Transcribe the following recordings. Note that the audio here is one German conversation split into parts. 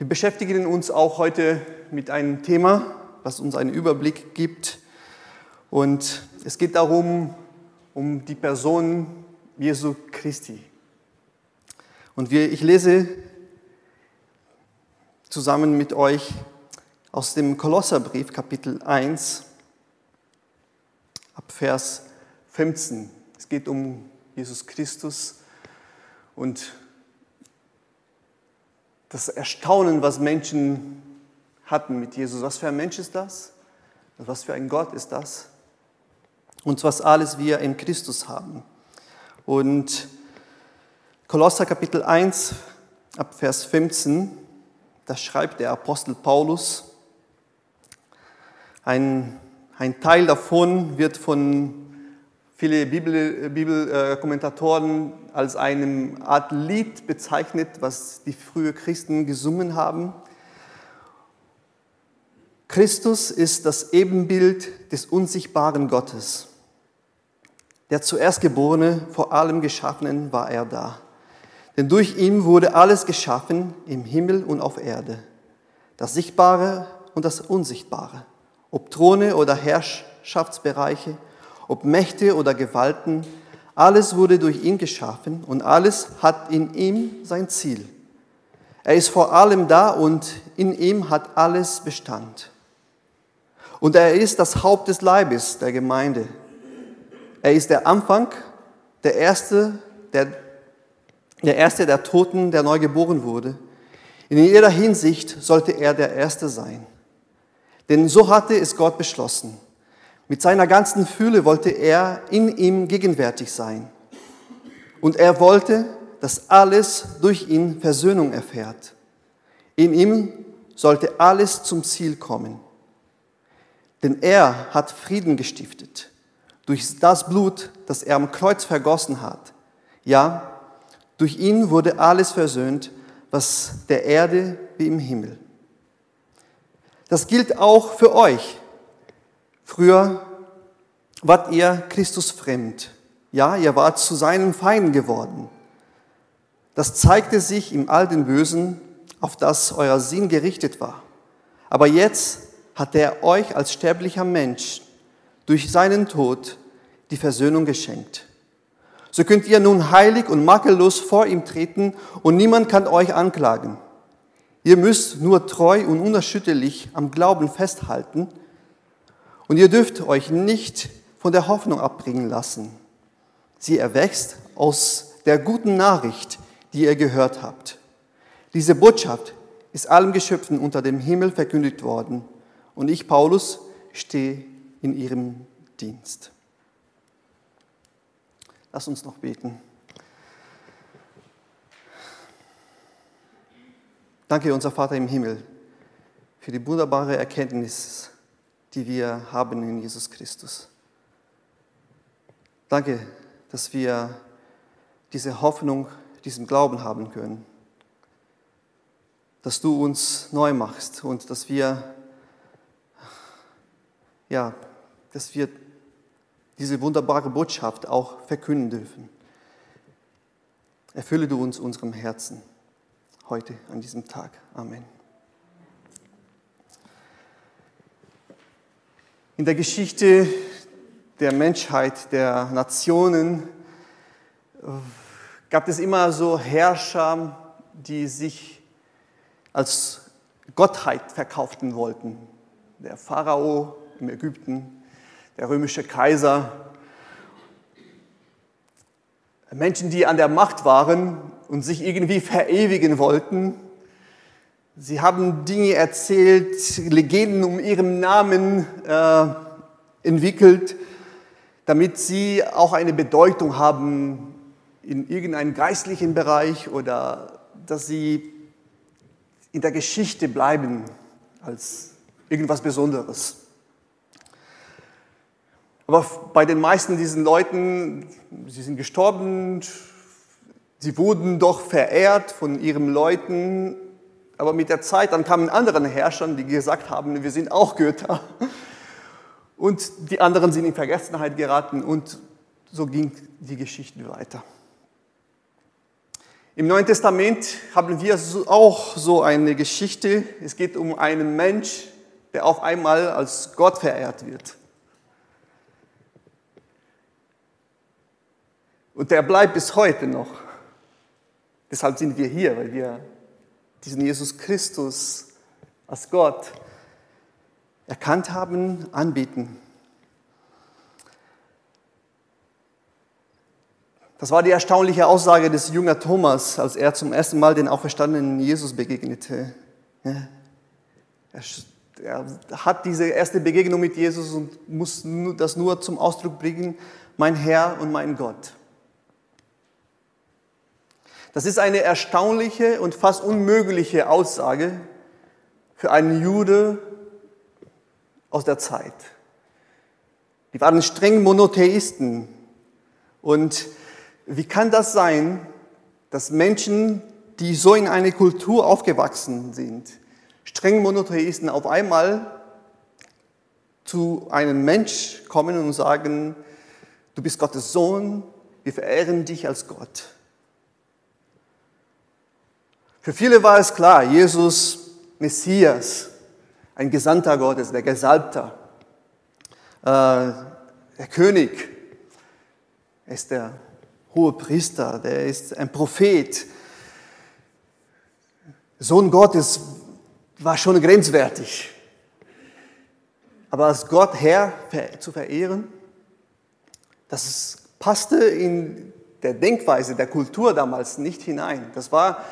Wir beschäftigen uns auch heute mit einem Thema, was uns einen Überblick gibt. Und es geht darum, um die Person Jesu Christi. Und wir, ich lese zusammen mit euch aus dem Kolosserbrief Kapitel 1 ab Vers 15. Es geht um Jesus Christus und das Erstaunen, was Menschen hatten mit Jesus. Was für ein Mensch ist das? Was für ein Gott ist das? Und was alles wir in Christus haben. Und Kolosser Kapitel 1 ab Vers 15, da schreibt der Apostel Paulus, ein, ein Teil davon wird von viele Bibelkommentatoren Bibel, äh, als eine Art Lied bezeichnet, was die frühen Christen gesungen haben. Christus ist das Ebenbild des unsichtbaren Gottes. Der zuerst Geborene, vor allem Geschaffenen, war er da. Denn durch ihn wurde alles geschaffen im Himmel und auf Erde. Das Sichtbare und das Unsichtbare. Ob Throne oder Herrschaftsbereiche, ob Mächte oder Gewalten, alles wurde durch ihn geschaffen und alles hat in ihm sein Ziel. Er ist vor allem da und in ihm hat alles Bestand. Und er ist das Haupt des Leibes der Gemeinde. Er ist der Anfang, der Erste, der, der Erste der Toten, der neu geboren wurde. In jeder Hinsicht sollte er der Erste sein. Denn so hatte es Gott beschlossen. Mit seiner ganzen Fühle wollte er in ihm gegenwärtig sein. Und er wollte, dass alles durch ihn Versöhnung erfährt. In ihm sollte alles zum Ziel kommen. Denn er hat Frieden gestiftet durch das Blut, das er am Kreuz vergossen hat. Ja, durch ihn wurde alles versöhnt, was der Erde wie im Himmel. Das gilt auch für euch. Früher wart ihr Christus fremd. Ja, ihr wart zu seinen Feinden geworden. Das zeigte sich im all den Bösen, auf das euer Sinn gerichtet war. Aber jetzt hat er euch als sterblicher Mensch durch seinen Tod die Versöhnung geschenkt. So könnt ihr nun heilig und makellos vor ihm treten und niemand kann euch anklagen. Ihr müsst nur treu und unerschütterlich am Glauben festhalten und ihr dürft euch nicht von der Hoffnung abbringen lassen. Sie erwächst aus der guten Nachricht, die ihr gehört habt. Diese Botschaft ist allen Geschöpfen unter dem Himmel verkündigt worden und ich, Paulus, stehe in ihrem Dienst. Lass uns noch beten. Danke, unser Vater im Himmel, für die wunderbare Erkenntnis, die wir haben in Jesus Christus. Danke, dass wir diese Hoffnung, diesen Glauben haben können, dass du uns neu machst und dass wir ja, dass wir diese wunderbare Botschaft auch verkünden dürfen. Erfülle du uns unserem Herzen heute an diesem Tag. Amen. In der Geschichte der Menschheit, der Nationen, gab es immer so Herrscher, die sich als Gottheit verkauften wollten. Der Pharao, im Ägypten, der römische Kaiser. Menschen, die an der Macht waren und sich irgendwie verewigen wollten. Sie haben Dinge erzählt, Legenden um ihren Namen äh, entwickelt, damit sie auch eine Bedeutung haben in irgendeinem geistlichen Bereich oder dass sie in der Geschichte bleiben als irgendwas Besonderes. Aber bei den meisten diesen Leuten, sie sind gestorben, sie wurden doch verehrt von ihren Leuten, aber mit der Zeit dann kamen andere Herrscher, die gesagt haben, wir sind auch Götter. Und die anderen sind in Vergessenheit geraten und so ging die Geschichte weiter. Im Neuen Testament haben wir auch so eine Geschichte. Es geht um einen Mensch, der auf einmal als Gott verehrt wird. Und der bleibt bis heute noch. Deshalb sind wir hier, weil wir diesen Jesus Christus als Gott erkannt haben, anbieten. Das war die erstaunliche Aussage des Jünger Thomas, als er zum ersten Mal den auferstandenen Jesus begegnete. Er, hat diese erste Begegnung mit Jesus und muss das nur zum Ausdruck bringen, mein Herr und mein Gott. Das ist eine erstaunliche und fast unmögliche Aussage für einen Jude aus der Zeit. Die waren streng Monotheisten und wie kann das sein, dass Menschen, die so in eine Kultur aufgewachsen sind, streng Monotheisten auf einmal zu einem Mensch kommen und sagen, du bist Gottes Sohn, wir verehren dich als Gott. Für viele war es klar, Jesus, Messias, ein Gesandter Gottes, der Gesalbter, äh, der König, er ist der hohe Priester, der ist ein Prophet. Sohn Gottes war schon grenzwertig. Aber als Gott Herr zu verehren, das passte in der Denkweise der Kultur damals nicht hinein. Das war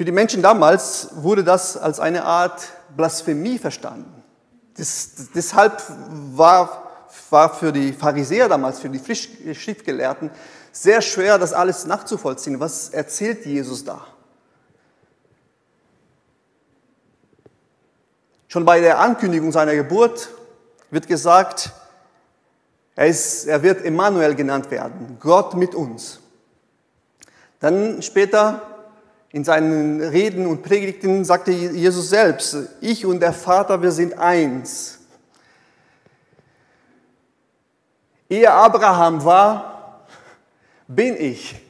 für die Menschen damals wurde das als eine Art Blasphemie verstanden. Das, deshalb war, war für die Pharisäer damals, für die Schriftgelehrten, sehr schwer, das alles nachzuvollziehen. Was erzählt Jesus da? Schon bei der Ankündigung seiner Geburt wird gesagt, er, ist, er wird Emmanuel genannt werden, Gott mit uns. Dann später in seinen Reden und Predigten sagte Jesus selbst, ich und der Vater, wir sind eins. Ehe Abraham war, bin ich.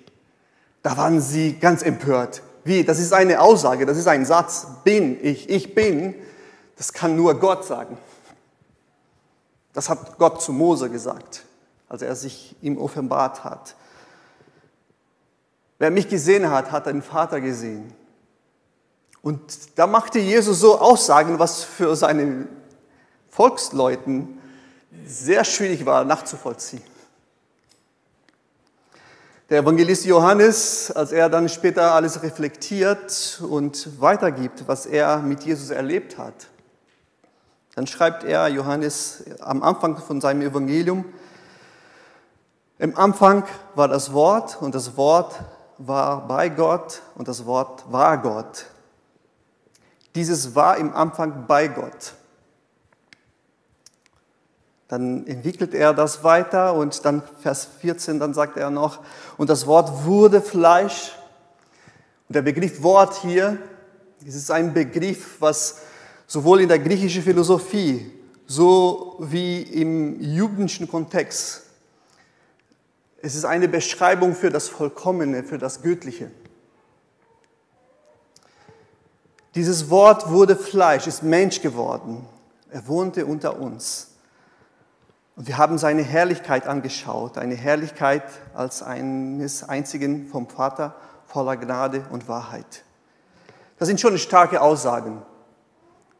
Da waren sie ganz empört. Wie? Das ist eine Aussage, das ist ein Satz. Bin ich, ich bin. Das kann nur Gott sagen. Das hat Gott zu Mose gesagt, als er sich ihm offenbart hat. Wer mich gesehen hat, hat den Vater gesehen. Und da machte Jesus so Aussagen, was für seine Volksleuten sehr schwierig war nachzuvollziehen. Der Evangelist Johannes, als er dann später alles reflektiert und weitergibt, was er mit Jesus erlebt hat, dann schreibt er, Johannes, am Anfang von seinem Evangelium, im Anfang war das Wort und das Wort war bei Gott und das Wort war Gott. Dieses war im Anfang bei Gott. Dann entwickelt er das weiter und dann Vers 14, dann sagt er noch, und das Wort wurde Fleisch. Und der Begriff Wort hier, das ist ein Begriff, was sowohl in der griechischen Philosophie so wie im jüdischen Kontext, es ist eine Beschreibung für das Vollkommene, für das Göttliche. Dieses Wort wurde Fleisch, ist Mensch geworden. Er wohnte unter uns. Und wir haben seine Herrlichkeit angeschaut, eine Herrlichkeit als eines einzigen vom Vater voller Gnade und Wahrheit. Das sind schon starke Aussagen,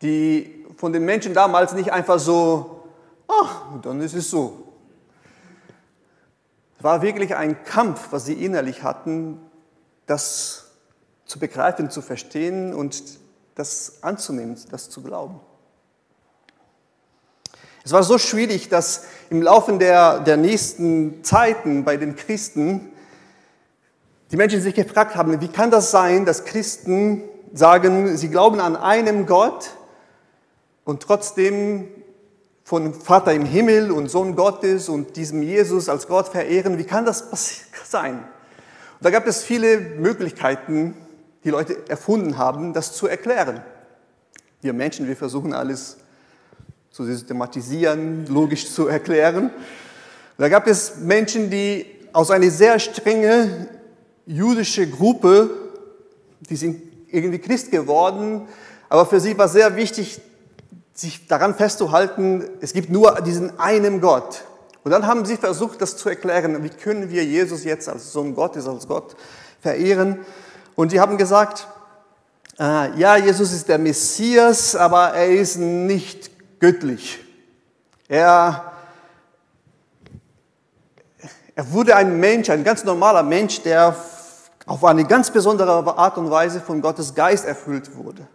die von den Menschen damals nicht einfach so, ach, dann ist es so. Es war wirklich ein Kampf, was sie innerlich hatten, das zu begreifen, zu verstehen und das anzunehmen, das zu glauben. Es war so schwierig, dass im Laufe der, der nächsten Zeiten bei den Christen die Menschen sich gefragt haben, wie kann das sein, dass Christen sagen, sie glauben an einen Gott und trotzdem von Vater im Himmel und Sohn Gottes und diesem Jesus als Gott verehren. Wie kann das sein? Und da gab es viele Möglichkeiten, die Leute erfunden haben, das zu erklären. Wir Menschen, wir versuchen alles zu systematisieren, logisch zu erklären. Da gab es Menschen, die aus einer sehr strengen jüdischen Gruppe die sind irgendwie Christ geworden, aber für sie war sehr wichtig, sich daran festzuhalten, es gibt nur diesen einen Gott. Und dann haben sie versucht, das zu erklären, wie können wir Jesus jetzt als Sohn Gottes, als Gott verehren. Und sie haben gesagt, äh, ja, Jesus ist der Messias, aber er ist nicht göttlich. Er, er wurde ein Mensch, ein ganz normaler Mensch, der auf eine ganz besondere Art und Weise von Gottes Geist erfüllt wurde.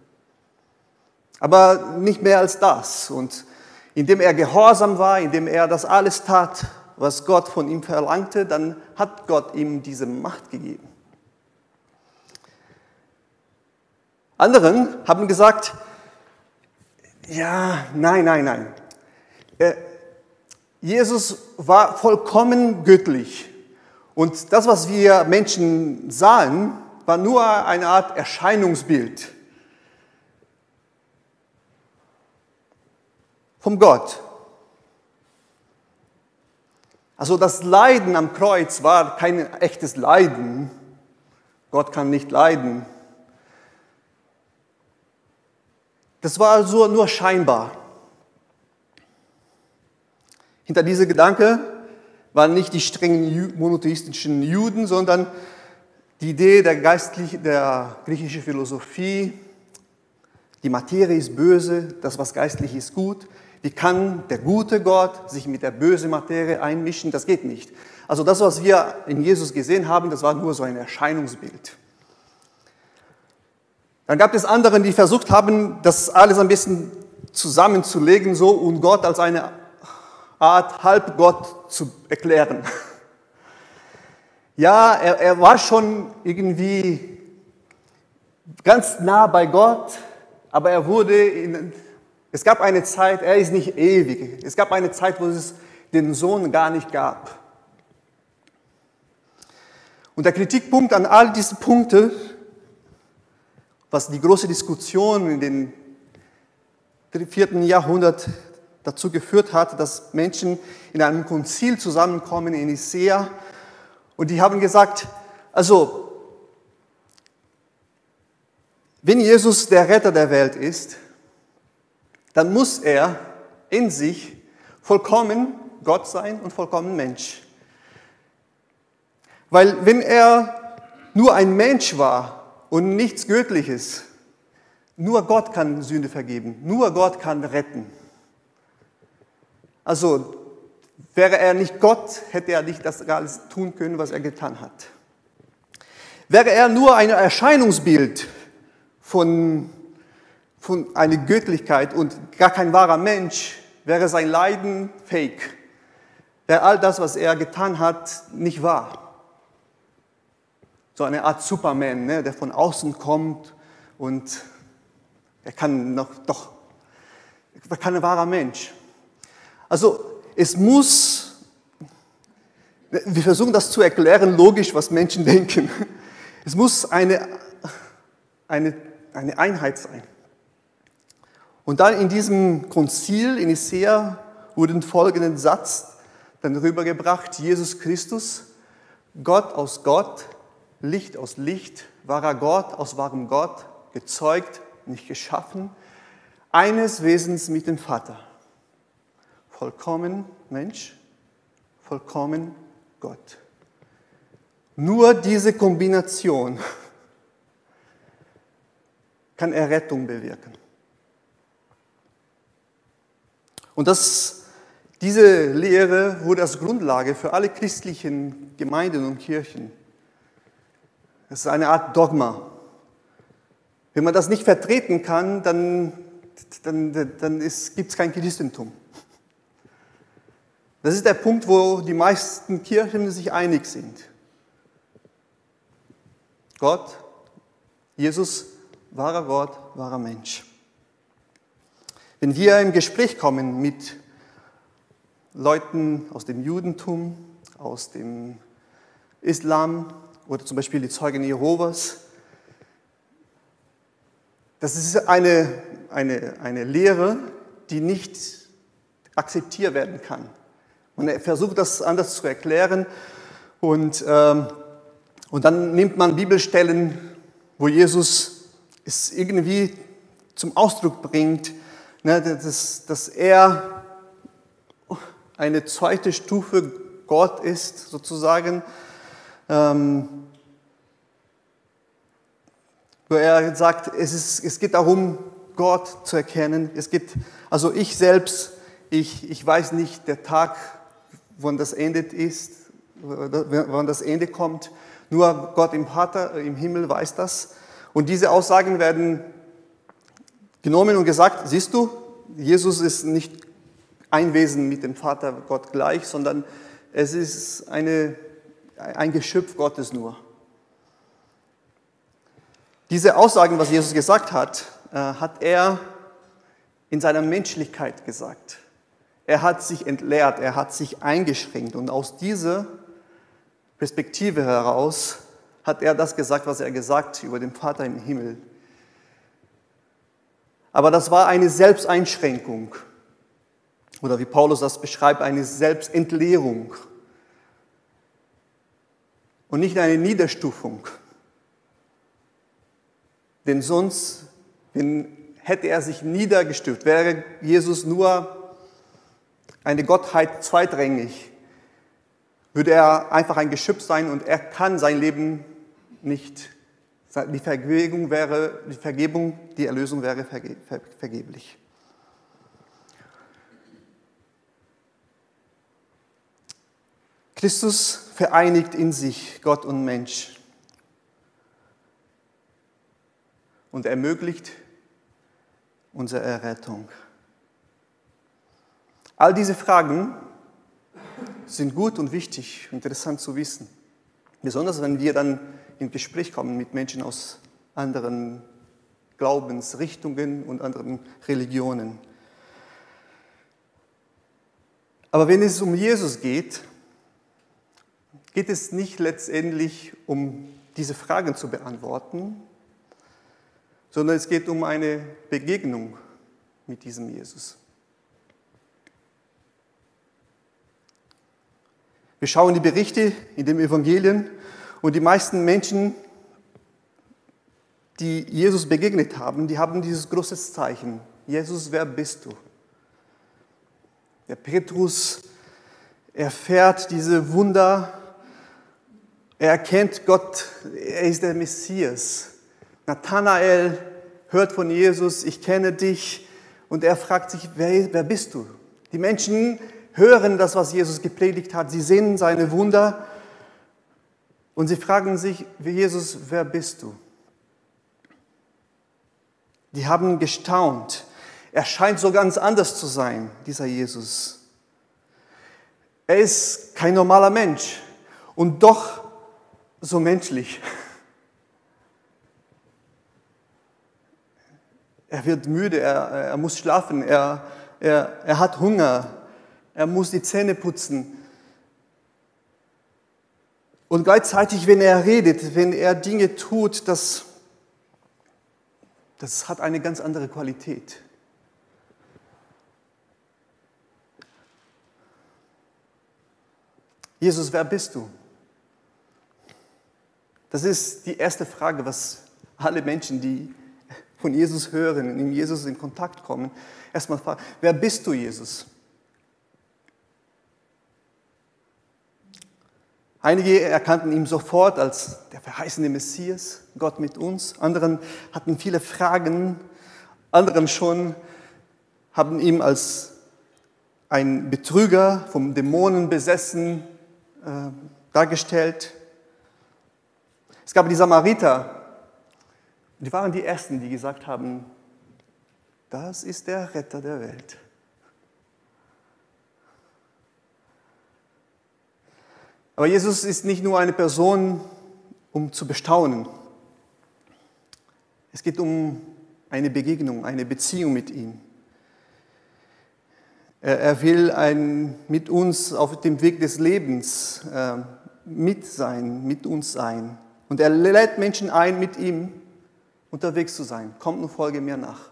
Aber nicht mehr als das. Und indem er gehorsam war, indem er das alles tat, was Gott von ihm verlangte, dann hat Gott ihm diese Macht gegeben. Anderen haben gesagt, ja, nein, nein, nein. Äh, Jesus war vollkommen göttlich. Und das, was wir Menschen sahen, war nur eine Art Erscheinungsbild. Vom Gott. Also das Leiden am Kreuz war kein echtes Leiden. Gott kann nicht leiden. Das war also nur scheinbar. Hinter diesem Gedanke waren nicht die strengen monotheistischen Juden, sondern die Idee der, geistlichen, der griechischen Philosophie, die Materie ist böse, das, was geistlich ist, gut. Wie kann der gute Gott sich mit der bösen Materie einmischen? Das geht nicht. Also das, was wir in Jesus gesehen haben, das war nur so ein Erscheinungsbild. Dann gab es andere, die versucht haben, das alles ein bisschen zusammenzulegen so und Gott als eine Art Halbgott zu erklären. Ja, er, er war schon irgendwie ganz nah bei Gott, aber er wurde in es gab eine Zeit, er ist nicht ewig. Es gab eine Zeit, wo es den Sohn gar nicht gab. Und der Kritikpunkt an all diese Punkte, was die große Diskussion in den vierten Jahrhundert dazu geführt hat, dass Menschen in einem Konzil zusammenkommen in Nicea und die haben gesagt, also wenn Jesus der Retter der Welt ist, dann muss er in sich vollkommen Gott sein und vollkommen Mensch. Weil wenn er nur ein Mensch war und nichts Göttliches, nur Gott kann Sünde vergeben, nur Gott kann retten. Also wäre er nicht Gott, hätte er nicht das alles tun können, was er getan hat. Wäre er nur ein Erscheinungsbild von von einer Göttlichkeit und gar kein wahrer Mensch, wäre sein Leiden fake. Wäre all das, was er getan hat, nicht wahr. So eine Art Superman, ne, der von außen kommt und er kann noch, doch, er kann wahrer Mensch. Also es muss, wir versuchen das zu erklären, logisch, was Menschen denken. Es muss eine, eine, eine Einheit sein. Und dann in diesem Konzil in Nicea wurde folgenden Satz dann rübergebracht, Jesus Christus, Gott aus Gott, Licht aus Licht, wahrer Gott aus wahrem Gott, gezeugt, nicht geschaffen, eines Wesens mit dem Vater. Vollkommen Mensch, vollkommen Gott. Nur diese Kombination kann Errettung bewirken. Und das, diese Lehre wurde als Grundlage für alle christlichen Gemeinden und Kirchen. Es ist eine Art Dogma. Wenn man das nicht vertreten kann, dann, dann, dann gibt es kein Christentum. Das ist der Punkt, wo die meisten Kirchen sich einig sind. Gott, Jesus, wahrer Gott, wahrer Mensch. Wenn wir im Gespräch kommen mit Leuten aus dem Judentum, aus dem Islam oder zum Beispiel die Zeugen Jehovas, das ist eine, eine, eine Lehre, die nicht akzeptiert werden kann. Er versucht das anders zu erklären und, ähm, und dann nimmt man Bibelstellen wo Jesus es irgendwie zum Ausdruck bringt, dass, dass er eine zweite Stufe Gott ist, sozusagen. Ähm, wo er sagt, es, ist, es geht darum, Gott zu erkennen. Es geht, also ich selbst, ich, ich weiß nicht der Tag, wann das endet ist, wann das Ende kommt. Nur Gott im Vater im Himmel weiß das. Und diese Aussagen werden genommen und gesagt, siehst du, Jesus ist nicht ein Wesen mit dem Vater Gott gleich, sondern es ist eine, ein Geschöpf Gottes nur. Diese Aussagen, was Jesus gesagt hat, äh, hat er in seiner Menschlichkeit gesagt. Er hat sich entleert, er hat sich eingeschränkt und aus dieser Perspektive heraus hat er das gesagt, was er gesagt über den Vater im Himmel. Aber das war eine Selbsteinschränkung oder wie Paulus das beschreibt, eine Selbstentleerung und nicht eine Niederstufung. Denn sonst hätte er sich niedergestuft, wäre Jesus nur eine Gottheit zweitrangig, würde er einfach ein Geschöpf sein und er kann sein Leben nicht. Die Vergebung wäre, die Vergebung, die Erlösung wäre vergeblich. Christus vereinigt in sich Gott und Mensch und ermöglicht unsere Errettung. All diese Fragen sind gut und wichtig, interessant zu wissen. Besonders wenn wir dann in Gespräch kommen mit Menschen aus anderen Glaubensrichtungen und anderen Religionen. Aber wenn es um Jesus geht, geht es nicht letztendlich um diese Fragen zu beantworten, sondern es geht um eine Begegnung mit diesem Jesus. Wir schauen die Berichte in den Evangelien und die meisten Menschen, die Jesus begegnet haben, die haben dieses große Zeichen. Jesus, wer bist du? Der Petrus erfährt diese Wunder er erkennt Gott, er ist der Messias. Nathanael hört von Jesus, ich kenne dich. Und er fragt sich, wer, wer bist du? Die Menschen hören das, was Jesus gepredigt hat. Sie sehen seine Wunder. Und sie fragen sich, Jesus, wer bist du? Die haben gestaunt. Er scheint so ganz anders zu sein, dieser Jesus. Er ist kein normaler Mensch. Und doch so menschlich. Er wird müde, er, er muss schlafen, er, er, er hat Hunger, er muss die Zähne putzen. Und gleichzeitig, wenn er redet, wenn er Dinge tut, das, das hat eine ganz andere Qualität. Jesus, wer bist du? Das ist die erste Frage, was alle Menschen, die von Jesus hören und mit Jesus in Kontakt kommen, erstmal fragen, wer bist du, Jesus? Einige erkannten ihn sofort als der verheißene Messias, Gott mit uns. Anderen hatten viele Fragen. Anderen schon haben ihn als ein Betrüger, vom Dämonen besessen, äh, dargestellt. Es gab die Samariter, die waren die Ersten, die gesagt haben, das ist der Retter der Welt. Aber Jesus ist nicht nur eine Person, um zu bestaunen. Es geht um eine Begegnung, eine Beziehung mit ihm. Er will ein, mit uns auf dem Weg des Lebens äh, mit sein, mit uns sein. Und er lädt Menschen ein, mit ihm unterwegs zu sein. Kommt und folge mir nach.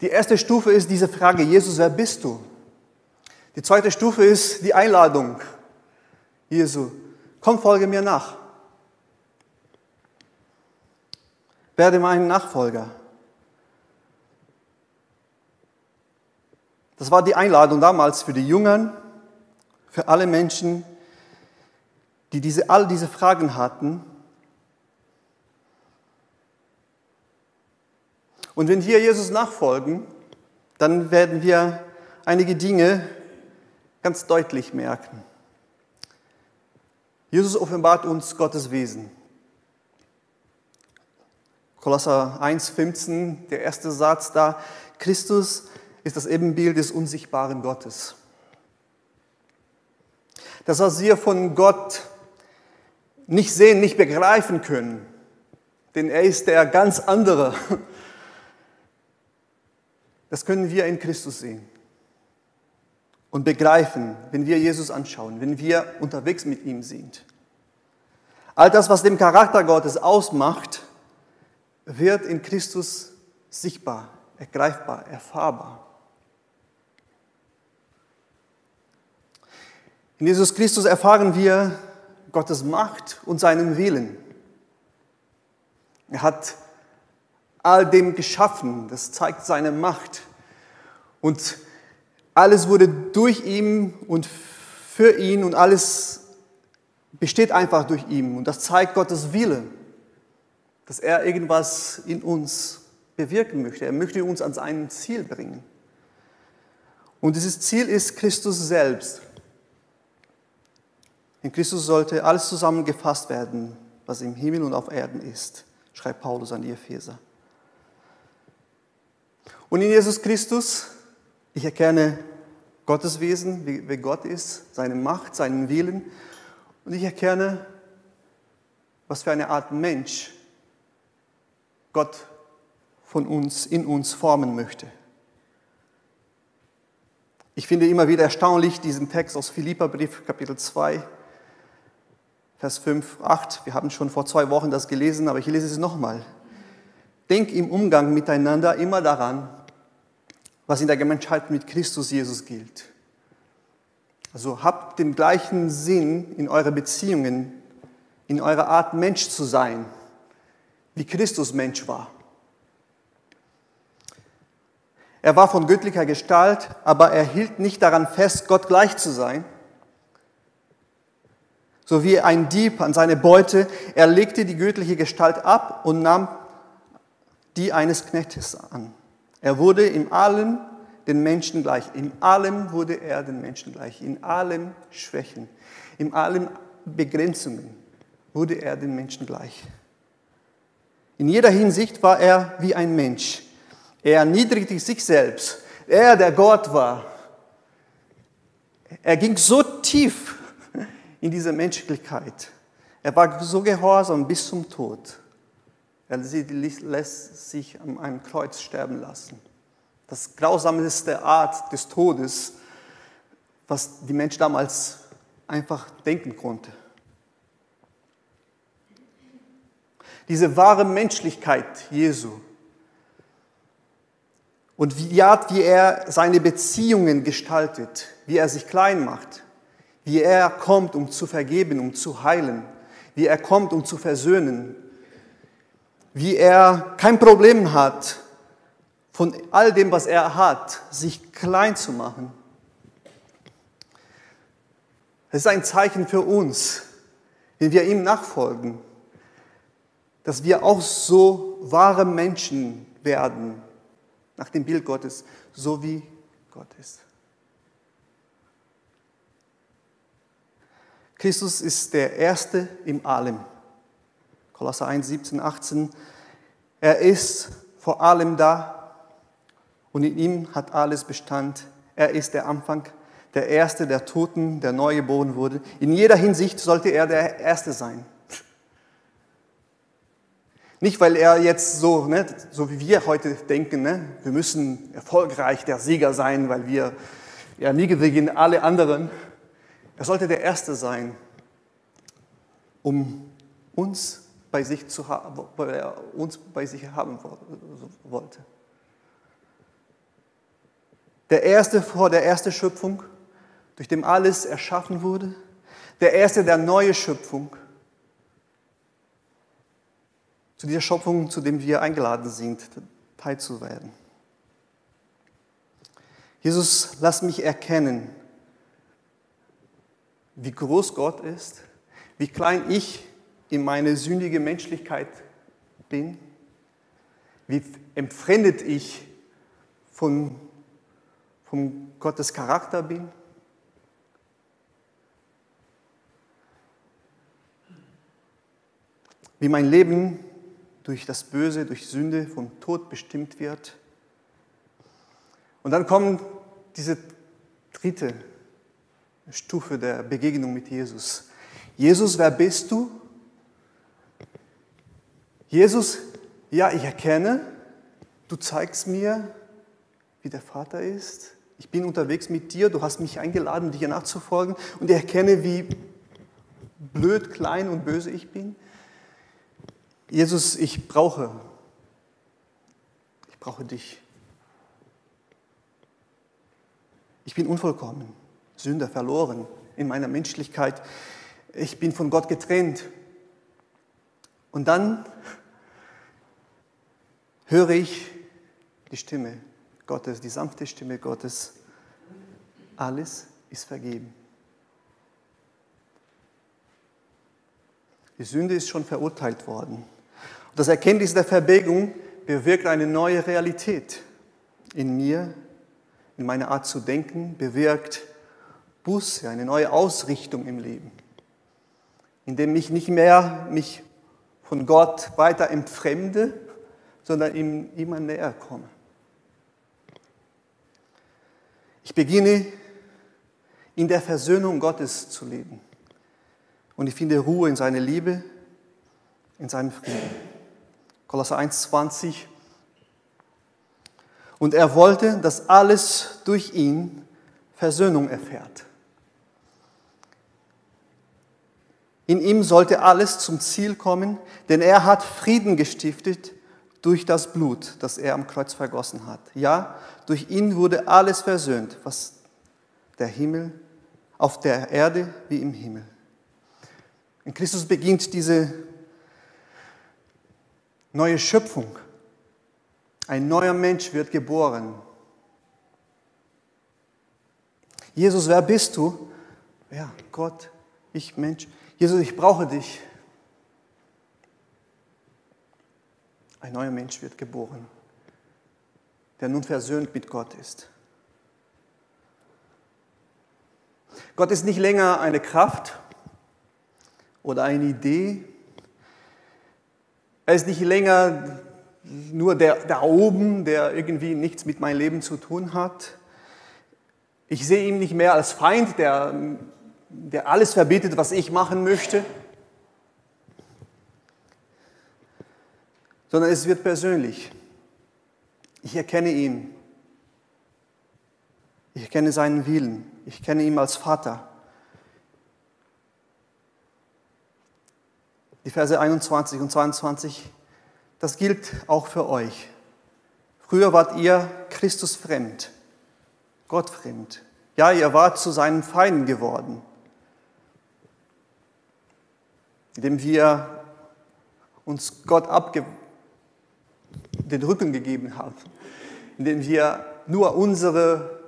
Die erste Stufe ist diese Frage, Jesus, wer bist du? Die zweite Stufe ist die Einladung. Jesu, komm, folge mir nach. werde mein Nachfolger. Das war die Einladung damals für die Jüngern, für alle Menschen, die diese, all diese Fragen hatten. Und wenn wir Jesus nachfolgen, dann werden wir einige Dinge ganz deutlich merken. Jesus offenbart uns Gottes Wesen. Kolosser 1,15, der erste Satz da, Christus ist das Ebenbild des unsichtbaren Gottes. Das, was wir von Gott nicht sehen, nicht begreifen können, denn er ist der ganz andere, das können wir in Christus sehen und begreifen, wenn wir Jesus anschauen, wenn wir unterwegs mit ihm sind. All das, was den Charakter Gottes ausmacht, wird in Christus sichtbar, ergreifbar, erfahrbar. In Jesus Christus erfahren wir Gottes Macht und seinen Willen. Er hat all dem geschaffen, das zeigt seine Macht. Und alles wurde durch ihn und für ihn und alles besteht einfach durch ihn. Und das zeigt Gottes Wille dass er irgendwas in uns bewirken möchte. Er möchte uns an sein Ziel bringen. Und dieses Ziel ist Christus selbst. In Christus sollte alles zusammengefasst werden, was im Himmel und auf Erden ist, schreibt Paulus an die Epheser. Und in Jesus Christus, ich erkenne Gottes Wesen, wie Gott ist, seine Macht, seinen Willen. Und ich erkenne, was für eine Art Mensch Gott von uns, in uns formen möchte. Ich finde immer wieder erstaunlich diesen Text aus Philipperbrief, Kapitel 2, Vers 5, 8. Wir haben schon vor zwei Wochen das gelesen, aber ich lese es nochmal. Denk im Umgang miteinander immer daran, was in der Gemeinschaft mit Christus Jesus gilt. Also habt den gleichen Sinn in eurer Beziehungen, in eurer Art Mensch zu sein wie Christus Mensch war. Er war von göttlicher Gestalt, aber er hielt nicht daran fest, Gott gleich zu sein. So wie ein Dieb an seine Beute, er legte die göttliche Gestalt ab und nahm die eines Knechtes an. Er wurde in allem den Menschen gleich. In allem wurde er den Menschen gleich. In allem Schwächen, in allem Begrenzungen wurde er den Menschen gleich. In jeder Hinsicht war er wie ein Mensch. Er erniedrigte sich selbst. Er, der Gott war. Er ging so tief in diese Menschlichkeit. Er war so gehorsam bis zum Tod. Er lässt sich an einem Kreuz sterben lassen. Das grausamste Art des Todes, was die Mensch damals einfach denken konnte. diese wahre Menschlichkeit Jesu und die Art, wie er seine Beziehungen gestaltet, wie er sich klein macht, wie er kommt, um zu vergeben, um zu heilen, wie er kommt, um zu versöhnen, wie er kein Problem hat, von all dem, was er hat, sich klein zu machen. Es ist ein Zeichen für uns, wenn wir ihm nachfolgen dass wir auch so wahre Menschen werden, nach dem Bild Gottes, so wie Gott ist. Christus ist der Erste im Allem. Kolosser 1, 17, 18. Er ist vor allem da und in ihm hat alles Bestand. Er ist der Anfang, der Erste der Toten, der neu geboren wurde. In jeder Hinsicht sollte er der Erste sein. Nicht, weil er jetzt so, ne, so wie wir heute denken, ne, wir müssen erfolgreich der Sieger sein, weil wir erniedrigen alle anderen. Er sollte der Erste sein, um uns bei sich zu haben, er uns bei sich haben wollte. Der Erste vor der ersten Schöpfung, durch dem alles erschaffen wurde. Der Erste der neuen Schöpfung zu dieser Schöpfung, zu dem wir eingeladen sind, teilzuwerden. Jesus, lass mich erkennen, wie groß Gott ist, wie klein ich in meine sündige Menschlichkeit bin, wie entfremdet ich von, von Gottes Charakter bin. Wie mein Leben durch das Böse, durch Sünde vom Tod bestimmt wird. Und dann kommt diese dritte Stufe der Begegnung mit Jesus. Jesus, wer bist du? Jesus, ja, ich erkenne, du zeigst mir, wie der Vater ist. Ich bin unterwegs mit dir, du hast mich eingeladen, dir nachzufolgen und ich erkenne, wie blöd, klein und böse ich bin. Jesus, ich brauche, ich brauche dich. Ich bin unvollkommen, Sünder, verloren in meiner Menschlichkeit. Ich bin von Gott getrennt. Und dann höre ich die Stimme Gottes, die sanfte Stimme Gottes. Alles ist vergeben. Die Sünde ist schon verurteilt worden. Und das Erkenntnis der Verbegung bewirkt eine neue Realität in mir, in meiner Art zu denken, bewirkt Buße, eine neue Ausrichtung im Leben, indem ich nicht mehr mich von Gott weiter entfremde, sondern ihm immer näher komme. Ich beginne in der Versöhnung Gottes zu leben und ich finde Ruhe in seiner Liebe, in seinem Frieden. Kolosser 1,20. Und er wollte, dass alles durch ihn Versöhnung erfährt. In ihm sollte alles zum Ziel kommen, denn er hat Frieden gestiftet durch das Blut, das er am Kreuz vergossen hat. Ja, durch ihn wurde alles versöhnt, was der Himmel auf der Erde wie im Himmel. In Christus beginnt diese neue Schöpfung. Ein neuer Mensch wird geboren. Jesus, wer bist du? Ja, Gott, ich Mensch. Jesus, ich brauche dich. Ein neuer Mensch wird geboren, der nun versöhnt mit Gott ist. Gott ist nicht länger eine Kraft oder eine Idee, er ist nicht länger nur der da oben, der irgendwie nichts mit meinem Leben zu tun hat. Ich sehe ihn nicht mehr als Feind, der, der alles verbietet, was ich machen möchte. Sondern es wird persönlich. Ich erkenne ihn. Ich erkenne seinen Willen. Ich kenne ihn als Vater. die Verse 21 und 22, das gilt auch für euch. Früher wart ihr Christus fremd, Gott fremd. Ja, ihr wart zu seinen Feinden geworden, indem wir uns Gott abge den Rücken gegeben haben, indem wir nur unsere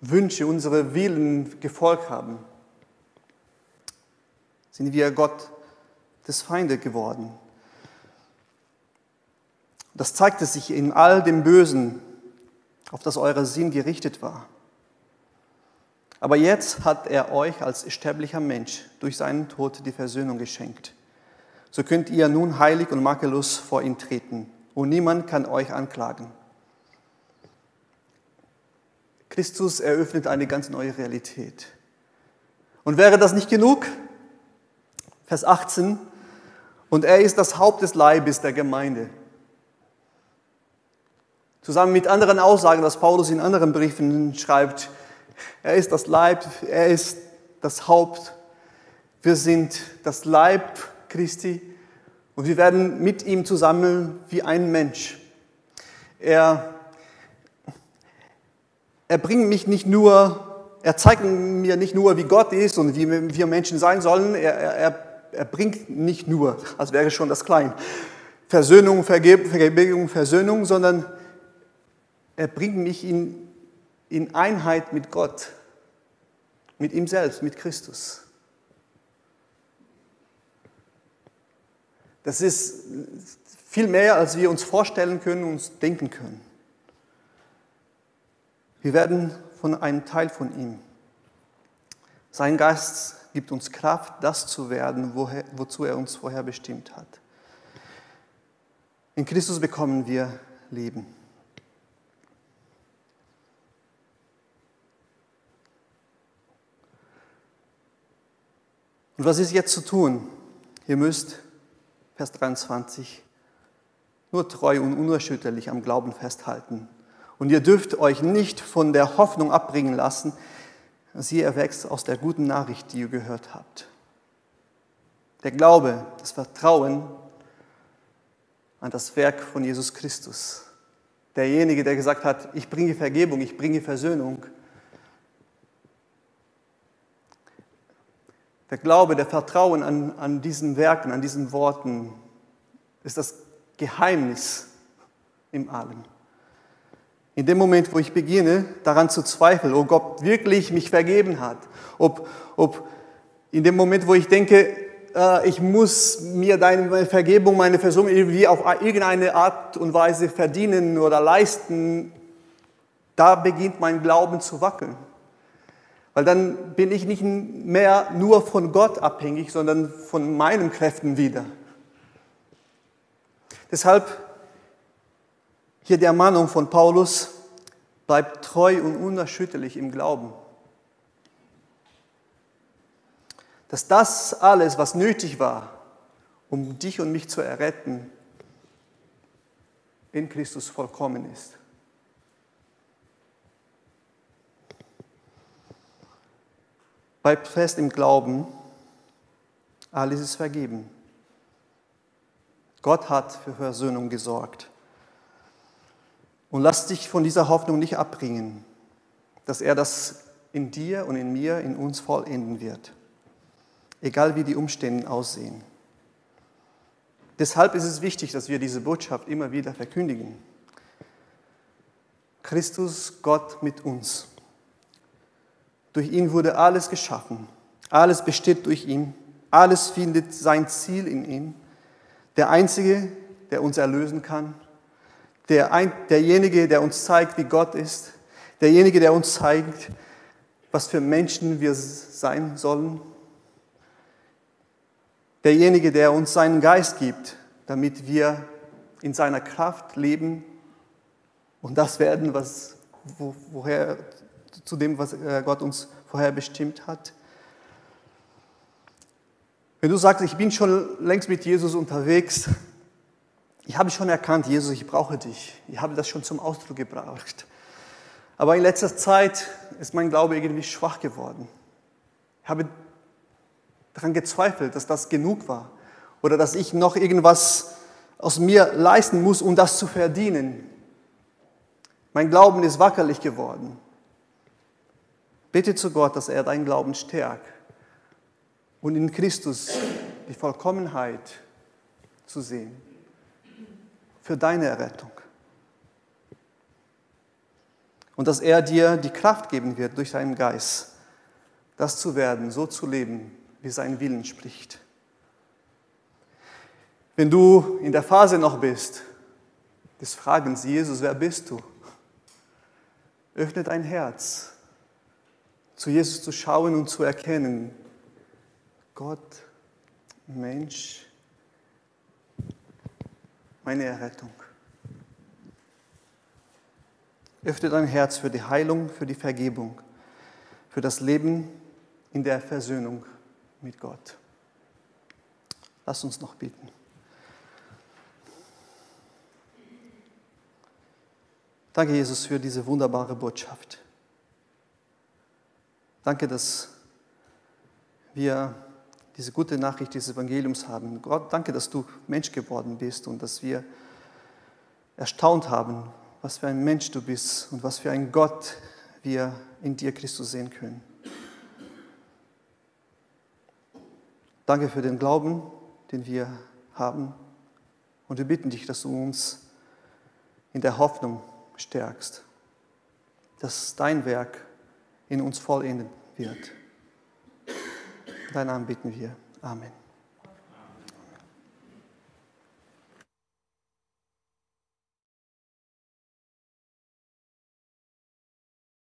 Wünsche, unsere Willen gefolgt haben, sind wir Gott des Feindes geworden. Das zeigte sich in all dem Bösen, auf das euer Sinn gerichtet war. Aber jetzt hat er euch als sterblicher Mensch durch seinen Tod die Versöhnung geschenkt. So könnt ihr nun heilig und makellos vor ihn treten und niemand kann euch anklagen. Christus eröffnet eine ganz neue Realität. Und wäre das nicht genug? Vers 18, und er ist das Haupt des Leibes der Gemeinde. Zusammen mit anderen Aussagen, dass Paulus in anderen Briefen schreibt, er ist das Leib, er ist das Haupt. Wir sind das Leib Christi und wir werden mit ihm zusammen wie ein Mensch. Er, er bringt mich nicht nur, er zeigt mir nicht nur, wie Gott ist und wie wir Menschen sein sollen, er, er, er bringt nicht nur, als wäre schon das klein, Versöhnung, Vergebung, Versöhnung, sondern er bringt mich in, in Einheit mit Gott, mit ihm selbst, mit Christus. Das ist viel mehr, als wir uns vorstellen können, uns denken können. Wir werden von einem Teil von ihm. Sein Geist gibt uns Kraft, das zu werden, woher, wozu er uns vorher bestimmt hat. In Christus bekommen wir Leben. Und was ist jetzt zu tun? Ihr müsst, Vers 23, nur treu und unerschütterlich am Glauben festhalten. Und ihr dürft euch nicht von der Hoffnung abbringen lassen, sie erwächst aus der guten Nachricht, die ihr gehört habt. Der Glaube, das Vertrauen an das Werk von Jesus Christus. Derjenige, der gesagt hat, ich bringe Vergebung, ich bringe Versöhnung. Der Glaube, der Vertrauen an, an diesen Werken, an diesen Worten ist das Geheimnis im Allem. In dem Moment, wo ich beginne, daran zu zweifeln, ob Gott wirklich mich vergeben hat, ob, ob in dem Moment, wo ich denke, äh, ich muss mir deine Vergebung, meine Versöhnung irgendwie auf irgendeine Art und Weise verdienen oder leisten, da beginnt mein Glauben zu wackeln. Weil dann bin ich nicht mehr nur von Gott abhängig, sondern von meinen Kräften wieder. Deshalb hier die Ermahnung von Paulus, bleibt treu und unerschütterlich im Glauben. Dass das alles, was nötig war, um dich und mich zu erretten, in Christus vollkommen ist. Bleibt fest im Glauben, alles ist vergeben. Gott hat für Versöhnung gesorgt. Und lass dich von dieser Hoffnung nicht abbringen, dass er das in dir und in mir, in uns vollenden wird, egal wie die Umstände aussehen. Deshalb ist es wichtig, dass wir diese Botschaft immer wieder verkündigen. Christus, Gott mit uns. Durch ihn wurde alles geschaffen. Alles besteht durch ihn. Alles findet sein Ziel in ihm. Der Einzige, der uns erlösen kann, der ein, derjenige, der uns zeigt, wie Gott ist, derjenige, der uns zeigt, was für Menschen wir sein sollen, derjenige, der uns seinen Geist gibt, damit wir in seiner Kraft leben und das werden, was, wo, woher, zu dem, was äh, Gott uns vorher bestimmt hat. Wenn du sagst, ich bin schon längst mit Jesus unterwegs, ich habe schon erkannt, Jesus, ich brauche dich. Ich habe das schon zum Ausdruck gebracht. Aber in letzter Zeit ist mein Glaube irgendwie schwach geworden. Ich habe daran gezweifelt, dass das genug war oder dass ich noch irgendwas aus mir leisten muss, um das zu verdienen. Mein Glauben ist wackerlich geworden. Bitte zu Gott, dass er deinen Glauben stärkt und in Christus die Vollkommenheit zu sehen für deine Errettung. Und dass er dir die Kraft geben wird durch seinen Geist, das zu werden, so zu leben, wie sein Willen spricht. Wenn du in der Phase noch bist, des Fragens, Jesus, wer bist du? Öffne dein Herz, zu Jesus zu schauen und zu erkennen, Gott, Mensch, meine Errettung. Öffne dein Herz für die Heilung, für die Vergebung, für das Leben in der Versöhnung mit Gott. Lass uns noch beten. Danke, Jesus, für diese wunderbare Botschaft. Danke, dass wir diese gute Nachricht des Evangeliums haben. Gott, danke, dass du Mensch geworden bist und dass wir erstaunt haben, was für ein Mensch du bist und was für ein Gott wir in dir, Christus, sehen können. Danke für den Glauben, den wir haben Und wir bitten dich, dass du uns in der Hoffnung stärkst, dass dein Werk in uns vollenden wird. Deinen Namen bitten wir. Amen.